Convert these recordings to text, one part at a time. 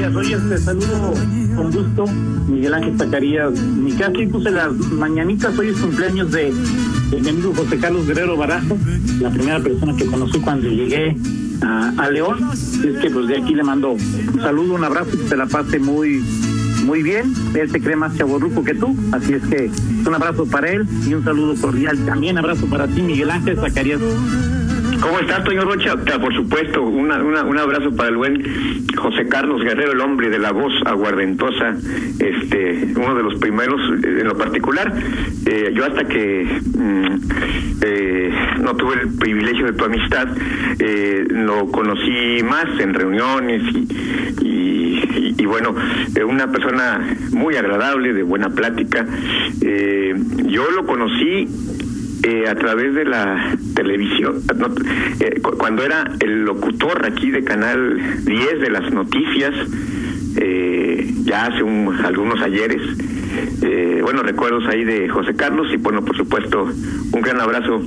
Gracias, oye, te saludo con gusto, Miguel Ángel Zacarías. Mi casa y puse las mañanitas, hoy es cumpleaños de, de mi amigo José Carlos Guerrero Barajo, la primera persona que conocí cuando llegué a, a León. Es que pues de aquí le mando un saludo, un abrazo, que se la pase muy muy bien. Él se cree más chaborruco que tú, así es que un abrazo para él y un saludo cordial. También abrazo para ti, Miguel Ángel Zacarías. ¿Cómo estás, Toño Rocha? Por supuesto, una, una, un abrazo para el buen José Carlos Guerrero, el hombre de la voz aguardentosa, este, uno de los primeros eh, en lo particular. Eh, yo hasta que mm, eh, no tuve el privilegio de tu amistad, eh, lo conocí más en reuniones y, y, y bueno, eh, una persona muy agradable, de buena plática. Eh, yo lo conocí eh, a través de la televisión, no, eh, cu- cuando era el locutor aquí de Canal 10 de las noticias, eh, ya hace un- algunos ayeres. Eh, bueno, recuerdos ahí de José Carlos y bueno, por supuesto, un gran abrazo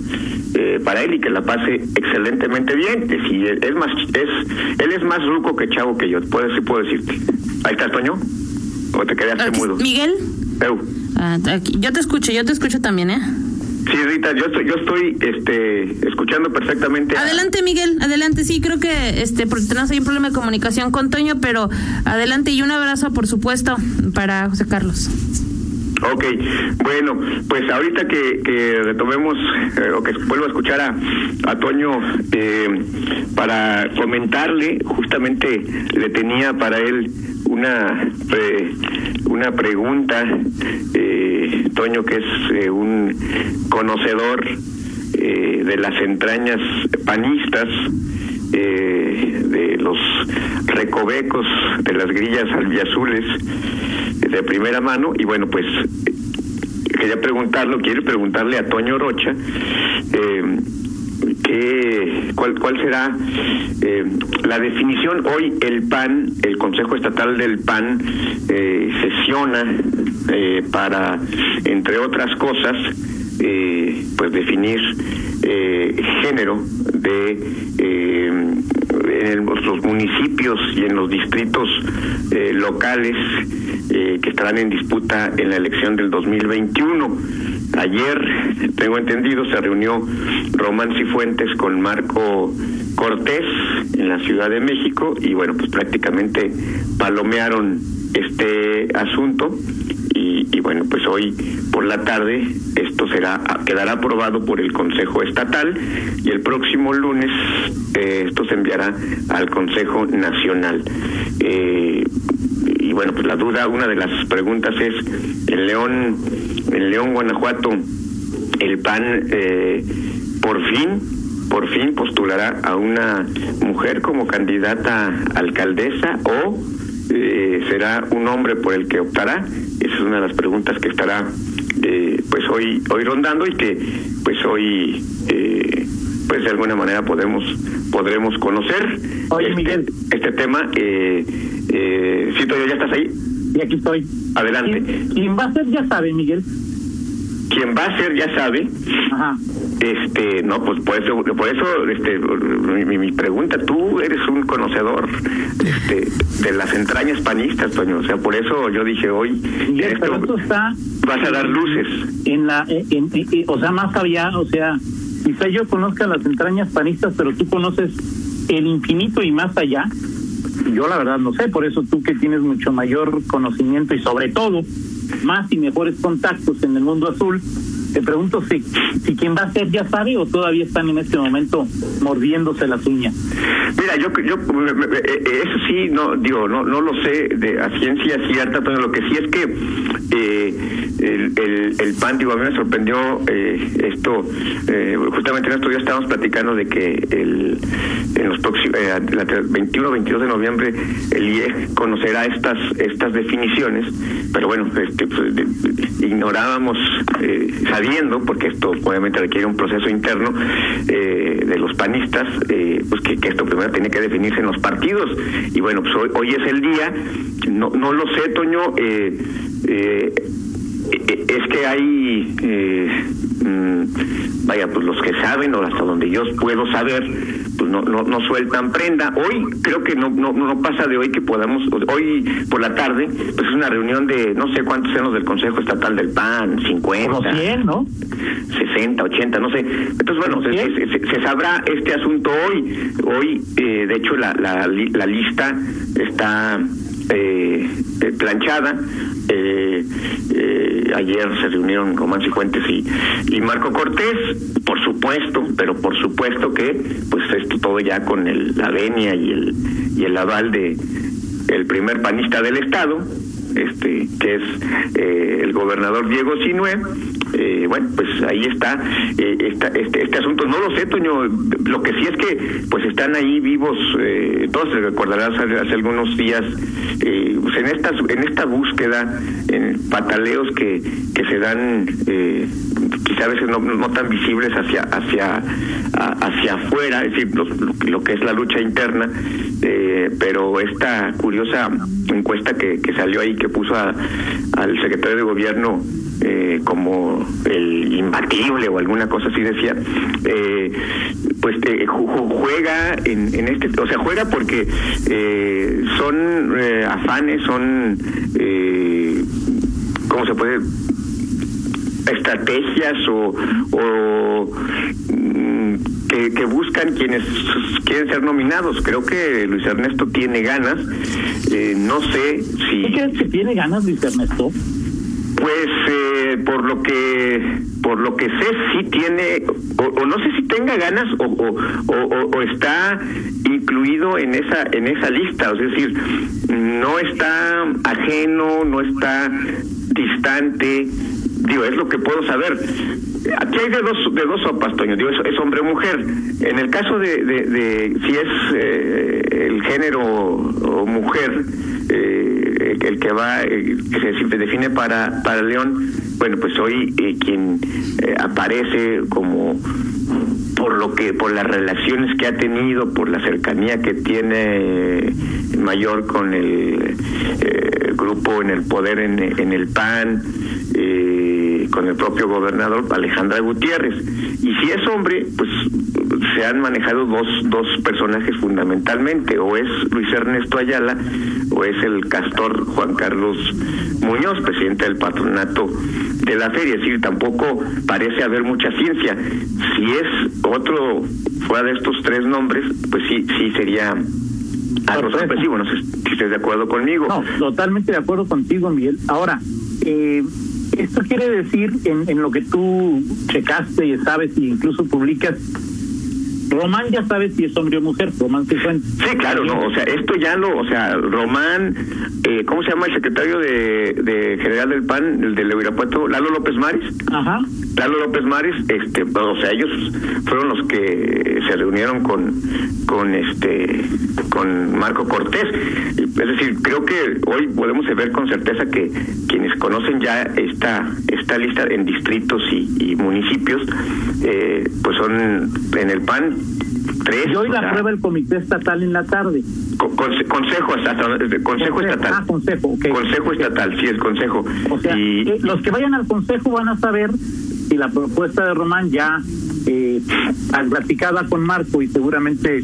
eh, para él y que la pase excelentemente bien. Que si él es más, es, él es más ruco que chavo que yo, puedo, sí puedo decirte. Ahí está, Toño. ¿O te quedaste Aquí- mudo? Miguel, ah, yo te escucho, yo te escucho también, ¿eh? Sí, Rita, yo estoy, yo estoy este, escuchando perfectamente. Adelante, Miguel, adelante. Sí, creo que este porque tenemos ahí un problema de comunicación con Toño, pero adelante y un abrazo, por supuesto, para José Carlos. Ok, bueno, pues ahorita que, que retomemos eh, o que vuelvo a escuchar a, Toño eh, para comentarle, justamente le tenía para él una pre- una pregunta, eh, Toño que es eh, un conocedor eh, de las entrañas panistas, eh, de los recovecos, de las grillas albiazules de primera mano y bueno pues eh, quería preguntarlo, quiero preguntarle a Toño Rocha eh, que, cuál, cuál será eh, la definición. Hoy el PAN, el Consejo Estatal del PAN, eh, sesiona eh, para, entre otras cosas, eh, pues definir eh, género de eh, en los municipios y en los distritos eh, locales eh, que estarán en disputa en la elección del 2021. Ayer, tengo entendido, se reunió Román Cifuentes con Marco Cortés en la Ciudad de México y bueno, pues prácticamente palomearon este asunto pues hoy por la tarde esto será quedará aprobado por el Consejo Estatal y el próximo lunes eh, esto se enviará al Consejo Nacional. Eh, y bueno, pues la duda, una de las preguntas es, en León, en León, Guanajuato, el PAN eh, por fin, por fin postulará a una mujer como candidata a alcaldesa o eh, será un hombre por el que optará. Esa es una de las preguntas que estará eh, pues hoy hoy rondando y que pues hoy eh, pues de alguna manera podemos podremos conocer Oye, este, Miguel. este tema. Eh, eh, Toño, ya estás ahí. Y aquí estoy. Adelante. ¿Quién, quién va a ser? Ya sabe, Miguel. Quien va a ser ya sabe. Ajá. Este, no, pues por eso, por eso, este, mi, pregunta, tú eres un conocedor, este, de las entrañas panistas, Toño, o sea, por eso yo dije hoy, pero esto, esto está vas a dar luces. en la, en- en- en- o sea, más allá, o sea, quizá yo conozca las entrañas panistas, pero tú conoces el infinito y más allá. Yo la verdad no sé, por eso tú que tienes mucho mayor conocimiento y sobre todo más y mejores contactos en el mundo azul, Te pregunto si, si quien va a ser ya sabe o todavía están en este momento mordiéndose las uñas. Mira, yo, yo eso sí, no digo, no no lo sé de a ciencia cierta, pero lo que sí es que eh, el, el, el, PAN, digo, a mí me sorprendió eh, esto, eh, justamente en estos días estábamos platicando de que el, en los próximos, eh, 21 22 de noviembre el IEG conocerá estas estas definiciones, pero bueno, este, pues, ignorábamos, eh, sabiendo, porque esto obviamente requiere un proceso interno eh, de los panistas, eh, pues que, que, esto primero tiene que definirse en los partidos. Y bueno, pues hoy, hoy es el día, no, no lo sé, Toño, eh, eh, es que hay, eh, mmm, vaya, pues los que saben, o hasta donde yo puedo saber, pues no, no, no sueltan prenda. Hoy creo que no, no, no pasa de hoy que podamos, hoy por la tarde, pues es una reunión de no sé cuántos sean los del Consejo Estatal del PAN, 50, 100, ¿no? 60, 80, no sé. Entonces, bueno, se, se, se, sabrá este asunto hoy. Hoy, eh, de hecho, la, la, la lista está eh, planchada. Eh, eh, ayer se reunieron Román Cifuentes y, y Marco Cortés, por supuesto, pero por supuesto que pues esto todo ya con el, la venia y el, y el aval de el primer panista del Estado, este que es eh, el gobernador Diego Sinue eh, bueno pues ahí está eh, esta, este, este asunto. No lo sé Toño. Lo que sí es que pues están ahí vivos eh, todos recordarás hace, hace algunos días eh, pues en esta en esta búsqueda en pataleos que que se dan eh, quizá a veces no, tan visibles hacia hacia a, hacia afuera es decir lo, que es la lucha interna eh, pero esta curiosa encuesta que, salió ahí que puso a, al secretario de gobierno como el imbatible o alguna cosa así decía eh, pues eh, juega en, en, este o sea juega porque eh, son eh, afanes son eh, cómo se puede estrategias o, o que, que, buscan quienes quieren ser nominados. Creo que Luis Ernesto tiene ganas. Eh, no sé si. ¿Tú crees que tiene ganas Luis Ernesto? Pues eh, por lo que por lo que sé sí tiene o, no sé si tenga ganas o, o, o, está incluido en esa en esa lista, es decir, no está ajeno, no está distante, digo, es lo que puedo saber. Aquí hay de dos, de dos sopas, Toño, digo, es, hombre o mujer. En el caso de, de, de si es eh, el género o mujer, eh, el que va, eh, que se define para, para León, bueno, pues hoy eh, quien aparece como por lo que por las relaciones que ha tenido por la cercanía que tiene mayor con el grupo en el poder en, en el PAN eh, con el propio gobernador Alejandra Gutiérrez y si es hombre pues se han manejado dos dos personajes fundamentalmente o es Luis Ernesto Ayala o es el castor Juan Carlos Muñoz presidente del patronato de la feria es decir tampoco parece haber mucha ciencia si es otro fuera de estos tres nombres, pues sí, sí sería algo sorpresivo. No sé si estés de acuerdo conmigo. No, totalmente de acuerdo contigo, Miguel. Ahora, eh, esto quiere decir, en, en lo que tú checaste y sabes e incluso publicas, Román ya sabe si es hombre o mujer, Román Cifuentes. Sí, claro, no, o sea, esto ya lo, o sea, Román, eh, ¿cómo se llama el secretario de, de general del PAN, el del Irapuato? Lalo López Maris. Ajá. Lalo López Maris, este, o sea, ellos fueron los que se reunieron con, con este, con Marco Cortés. Es decir, creo que hoy podemos ver con certeza que quienes conocen ya esta, esta lista en distritos y, y municipios, eh, pues son en el PAN tres. Y hoy la prueba el comité estatal en la tarde. Con, consejo estatal. Consejo, consejo estatal. Ah, consejo, okay. Consejo estatal, sí, el consejo. O sea, y... eh, los que vayan al consejo van a saber si la propuesta de Román ya eh, platicada con Marco y seguramente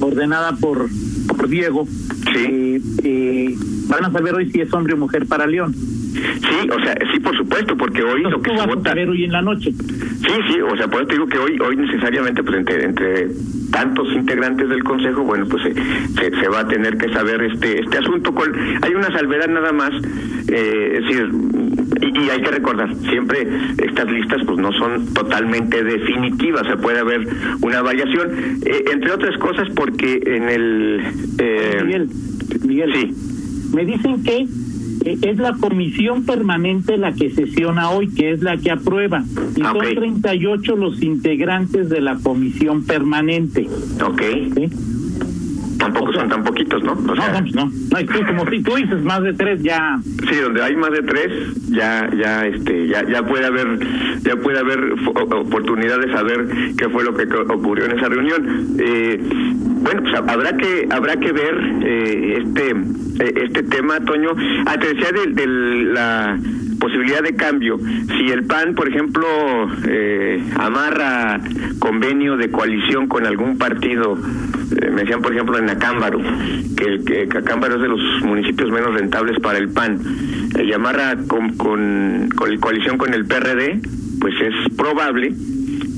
ordenada por, por Diego, sí. eh, eh, van a saber hoy si es hombre o mujer para León. Sí, o sea, sí, por supuesto, porque hoy Entonces, lo que tú se vas vota. a hoy en la noche. Sí, sí, o sea, por eso te digo que hoy, hoy necesariamente, pues entre, entre tantos integrantes del Consejo, bueno, pues se, se, se va a tener que saber este este asunto. Con, hay una salvedad nada más, eh, es decir, Y, hay que recordar, siempre estas listas pues no son totalmente definitivas, se puede haber una variación, eh, entre otras cosas porque en el... Eh, Miguel, Miguel, sí. me dicen que es la comisión permanente la que sesiona hoy, que es la que aprueba. Y ah, son 38 los integrantes de la comisión permanente. Ok. Tampoco son tan poquitos, ¿no? no, no, no. No, como si tú dices más de tres ya. Sí, donde hay más de tres ya, ya, este, ya, ya puede haber, ya puede haber oportunidad de saber qué fue lo que ocurrió en esa reunión. Eh, bueno, pues habrá que, habrá que ver eh, este, eh, este tema, Toño. Ah, te decía de, de la posibilidad de cambio. Si el PAN, por ejemplo, eh, amarra convenio de coalición con algún partido, eh, me decían, por ejemplo, en Acámbaro, que, el, que Acámbaro es de los municipios menos rentables para el PAN, eh, y amarra con, con, con coalición con el PRD, pues es probable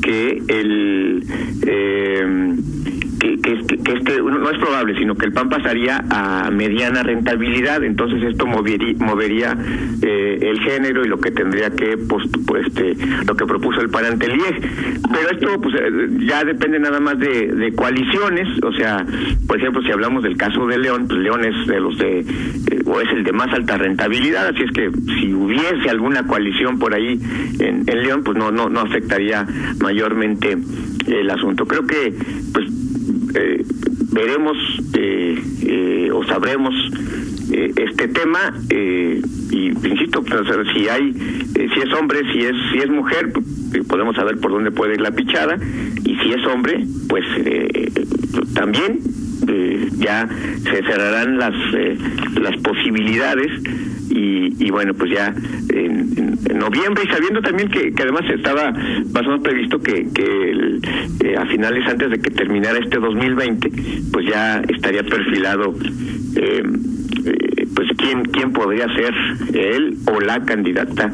que el eh, que, que, que, este no es probable, sino que el PAN pasaría a mediana rentabilidad, entonces esto movería, movería eh, el género y lo que tendría que pues, este lo que propuso el PAN ante el IEG. Pero esto pues eh, ya depende nada más de, de, coaliciones, o sea, por ejemplo, si hablamos del caso de León, pues León es de los de eh, o es el de más alta rentabilidad, así es que si hubiese alguna coalición por ahí en, en León, pues no no no afectaría mayormente el asunto. Creo que pues eh, veremos eh, eh, o sabremos este tema y insisto pues, si hay si es hombre si es si es mujer pues, podemos saber por dónde puede ir la pichada y si es hombre pues también ya se cerrarán las las posibilidades y, bueno, pues ya en, noviembre y sabiendo también que, además estaba más o menos previsto que, que eh, a finales antes de que terminara este 2020, pues ya estaría perfilado eh, eh, pues quién quién podría ser él o la candidata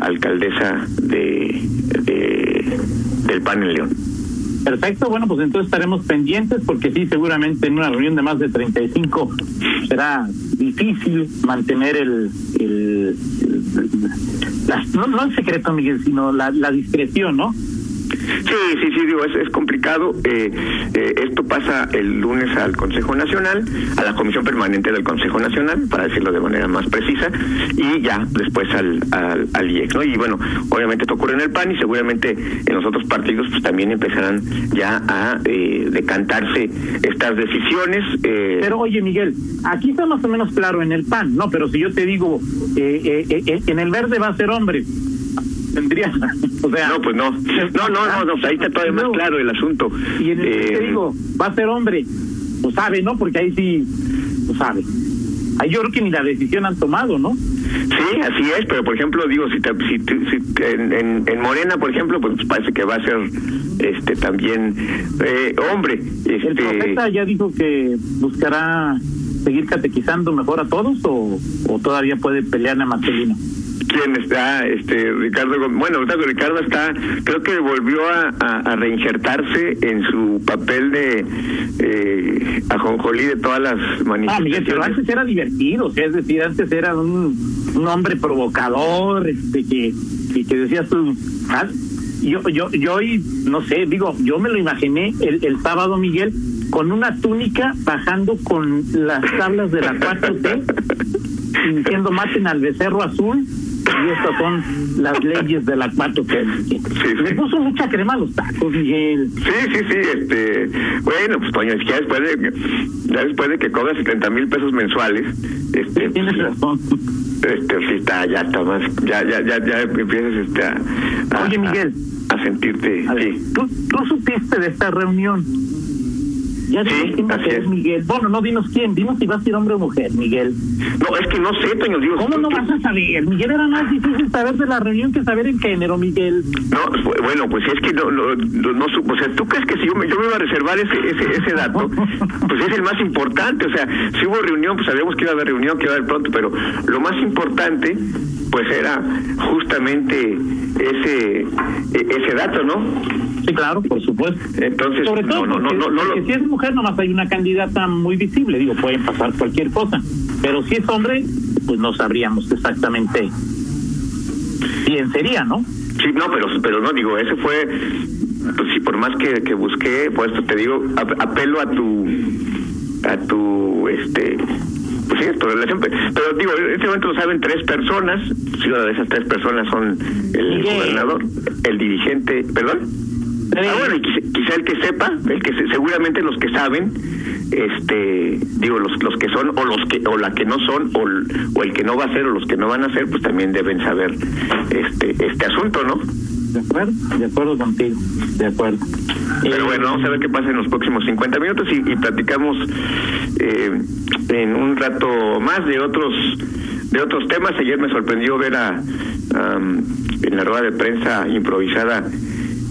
alcaldesa de, de del PAN en León. Perfecto, bueno, pues entonces estaremos pendientes porque sí, seguramente en una reunión de más de 35 será difícil mantener el, el, no, no el secreto, Miguel, sino la, la discreción, ¿no? Sí, sí, sí, digo, es, es complicado. Eh, eh, esto pasa el lunes al Consejo Nacional, a la Comisión Permanente del Consejo Nacional, para decirlo de manera más precisa, y ya después al, al, al IEX, ¿no? Y bueno, obviamente esto ocurre en el PAN y seguramente en los otros partidos pues también empezarán ya a eh, decantarse estas decisiones. Pero oye, Miguel, aquí está más o menos claro en el PAN, ¿no? Pero si yo te digo, en el verde va a ser hombre, tendría, o sea, no, pues no, no, no, no, ahí está todavía más claro el asunto. Y en el eh, digo, va a ser hombre, pues sabe, ¿no? Porque ahí sí, pues sabe. Ahí yo creo que ni la decisión han tomado, ¿no? Sí, así es, pero por ejemplo, digo, si, si, en, en, Morena, por ejemplo, pues parece que va a ser este también eh, hombre. Este... ¿El profeta ya dijo que buscará seguir catequizando mejor a todos o, o todavía puede pelear a Marcelino? Quién está, este Ricardo, bueno, Ricardo está, creo que volvió a, reinsertarse en su papel de eh, ajonjolí de todas las manifestaciones. Ah, Miguel, pero antes era divertido, o sea, es decir, antes era un, un hombre provocador, este que, que, decías tú, ah, yo, yo, yo hoy, no sé, digo, yo me lo imaginé el, el sábado, Miguel, con una túnica bajando con las tablas de la 4T, diciendo maten al becerro azul y estas son las leyes de la cuatro que le puso mucha crema a los tacos Miguel. Sí sí sí este bueno pues coño ya después de ya después de que cobras 70 mil pesos mensuales este tienes pues, razón. este sí está ya está más ya ya ya ya empiezas este a, oye Miguel. a, sentirte sí. ¿tú, tú supiste de esta reunión ya sí, así es. Miguel. Bueno, no dinos quién, dinos si va a ser hombre o mujer, Miguel. No, es que no sé, Toño, digo. ¿Cómo no vas a saber? Miguel era más difícil saber de la reunión que saber en género, Miguel. No, bueno, pues es que no, no, no, o sea, ¿tú crees que si yo me, yo me iba a reservar ese, ese, ese dato? pues es el más importante, o sea, si hubo reunión, pues sabíamos que iba a haber reunión, que iba a haber pronto, pero lo más importante, pues era justamente ese, e, ese dato, ¿no? Sí, claro, por supuesto. Entonces, Sobre todo no, no, no, no, si es mujer nomás hay una candidata muy visible, digo, pueden pasar cualquier cosa, pero si es hombre, pues no sabríamos exactamente bien sería, ¿no? Sí, no, pero, pero no, digo, ese fue, pues sí, por más que, que busqué, esto te digo, apelo a tu, a tu, este, pues sí, tu relación, pero digo, en este momento lo saben tres personas, si una de esas tres personas son el gobernador, el dirigente, perdón. Ah, bueno, quizá, el que sepa, el que seguramente los que saben, este, digo, los, los que son o los que o la que no son o, o el que no va a ser o los que no van a ser, pues también deben saber este este asunto, ¿no? De acuerdo, de acuerdo contigo, de acuerdo. Pero bueno, vamos a ver qué pasa en los próximos 50 minutos y, platicamos eh, en un rato más de otros de otros temas. Ayer me sorprendió ver a en la rueda de prensa improvisada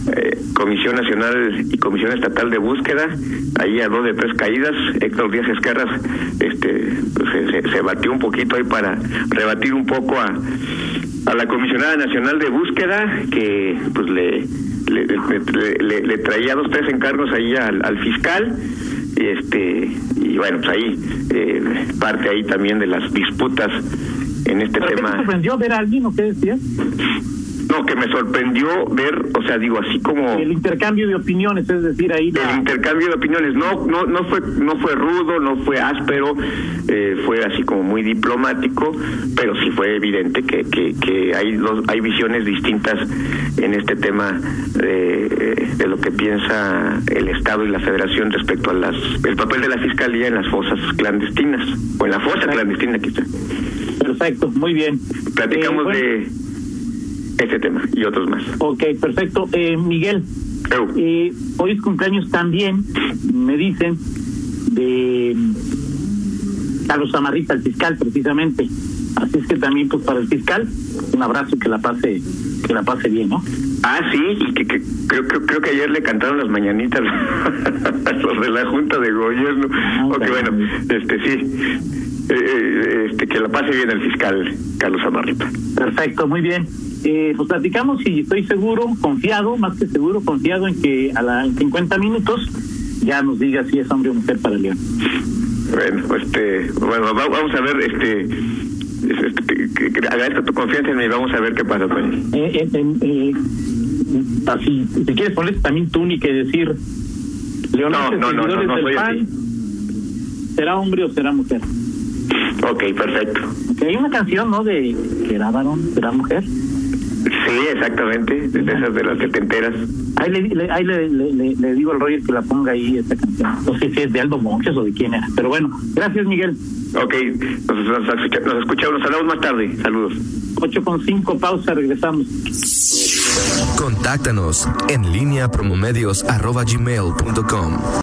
eh, Comisión Nacional y Comisión Estatal de Búsqueda, ahí a dos de tres caídas, Héctor Díaz Escarras este, se, se, batió un poquito ahí para rebatir un poco a, a la Comisionada Nacional de Búsqueda, que pues le, le, le, traía dos, tres encargos ahí al, al fiscal, y este y bueno, pues ahí eh, parte ahí también de las disputas en este tema. ¿Te sorprendió ver a alguien o qué decías? No, que me sorprendió ver, o sea, digo así como el intercambio de opiniones, es decir, ahí el intercambio de opiniones no no no fue no fue rudo, no fue áspero, eh, fue así como muy diplomático, pero sí fue evidente que que, que hay dos, hay visiones distintas en este tema de, de lo que piensa el Estado y la Federación respecto a las el papel de la fiscalía en las fosas clandestinas o en la fosa clandestina quizá. Perfecto, muy bien. Platicamos eh, de este tema y otros más. Ok, perfecto. Eh, Miguel, eh, hoy es cumpleaños también, me dicen, de Carlos Amarrita, el fiscal, precisamente. Así es que también, pues para el fiscal, un abrazo que la pase, que la pase bien, ¿no? Ah, sí, y que, creo, creo, creo que ayer le cantaron las mañanitas los de la Junta de Gobierno. Ah, ok, bueno, este sí, eh, este, que la pase bien el fiscal Carlos Amarrita. Perfecto, muy bien eh, pues platicamos y estoy seguro, confiado, más que seguro, confiado en que a la, en 50 minutos ya nos diga si es hombre o mujer para León. Bueno, este, bueno, vamos a ver, este, este agradezco tu confianza en mí, vamos a ver qué pasa, pues. Eh, eh, eh, así, si quieres poner también tú ni que decir, León, no, no, no, no, no soy así. ¿será hombre o será mujer? Ok, perfecto. hay una canción, ¿no? De que era varón, será mujer. Sí, exactamente, de esas de las que te enteras. Ahí le, ahí le, le, digo al Roger que la ponga ahí esta canción. No sé si es de Aldo Monjes o de quién era, pero bueno, gracias Miguel. Ok, nos, nos, escuchamos, nos hablamos más tarde. Saludos. 8 con 5, pausa, regresamos. Contáctanos en línea promomedios arroba gmail.com.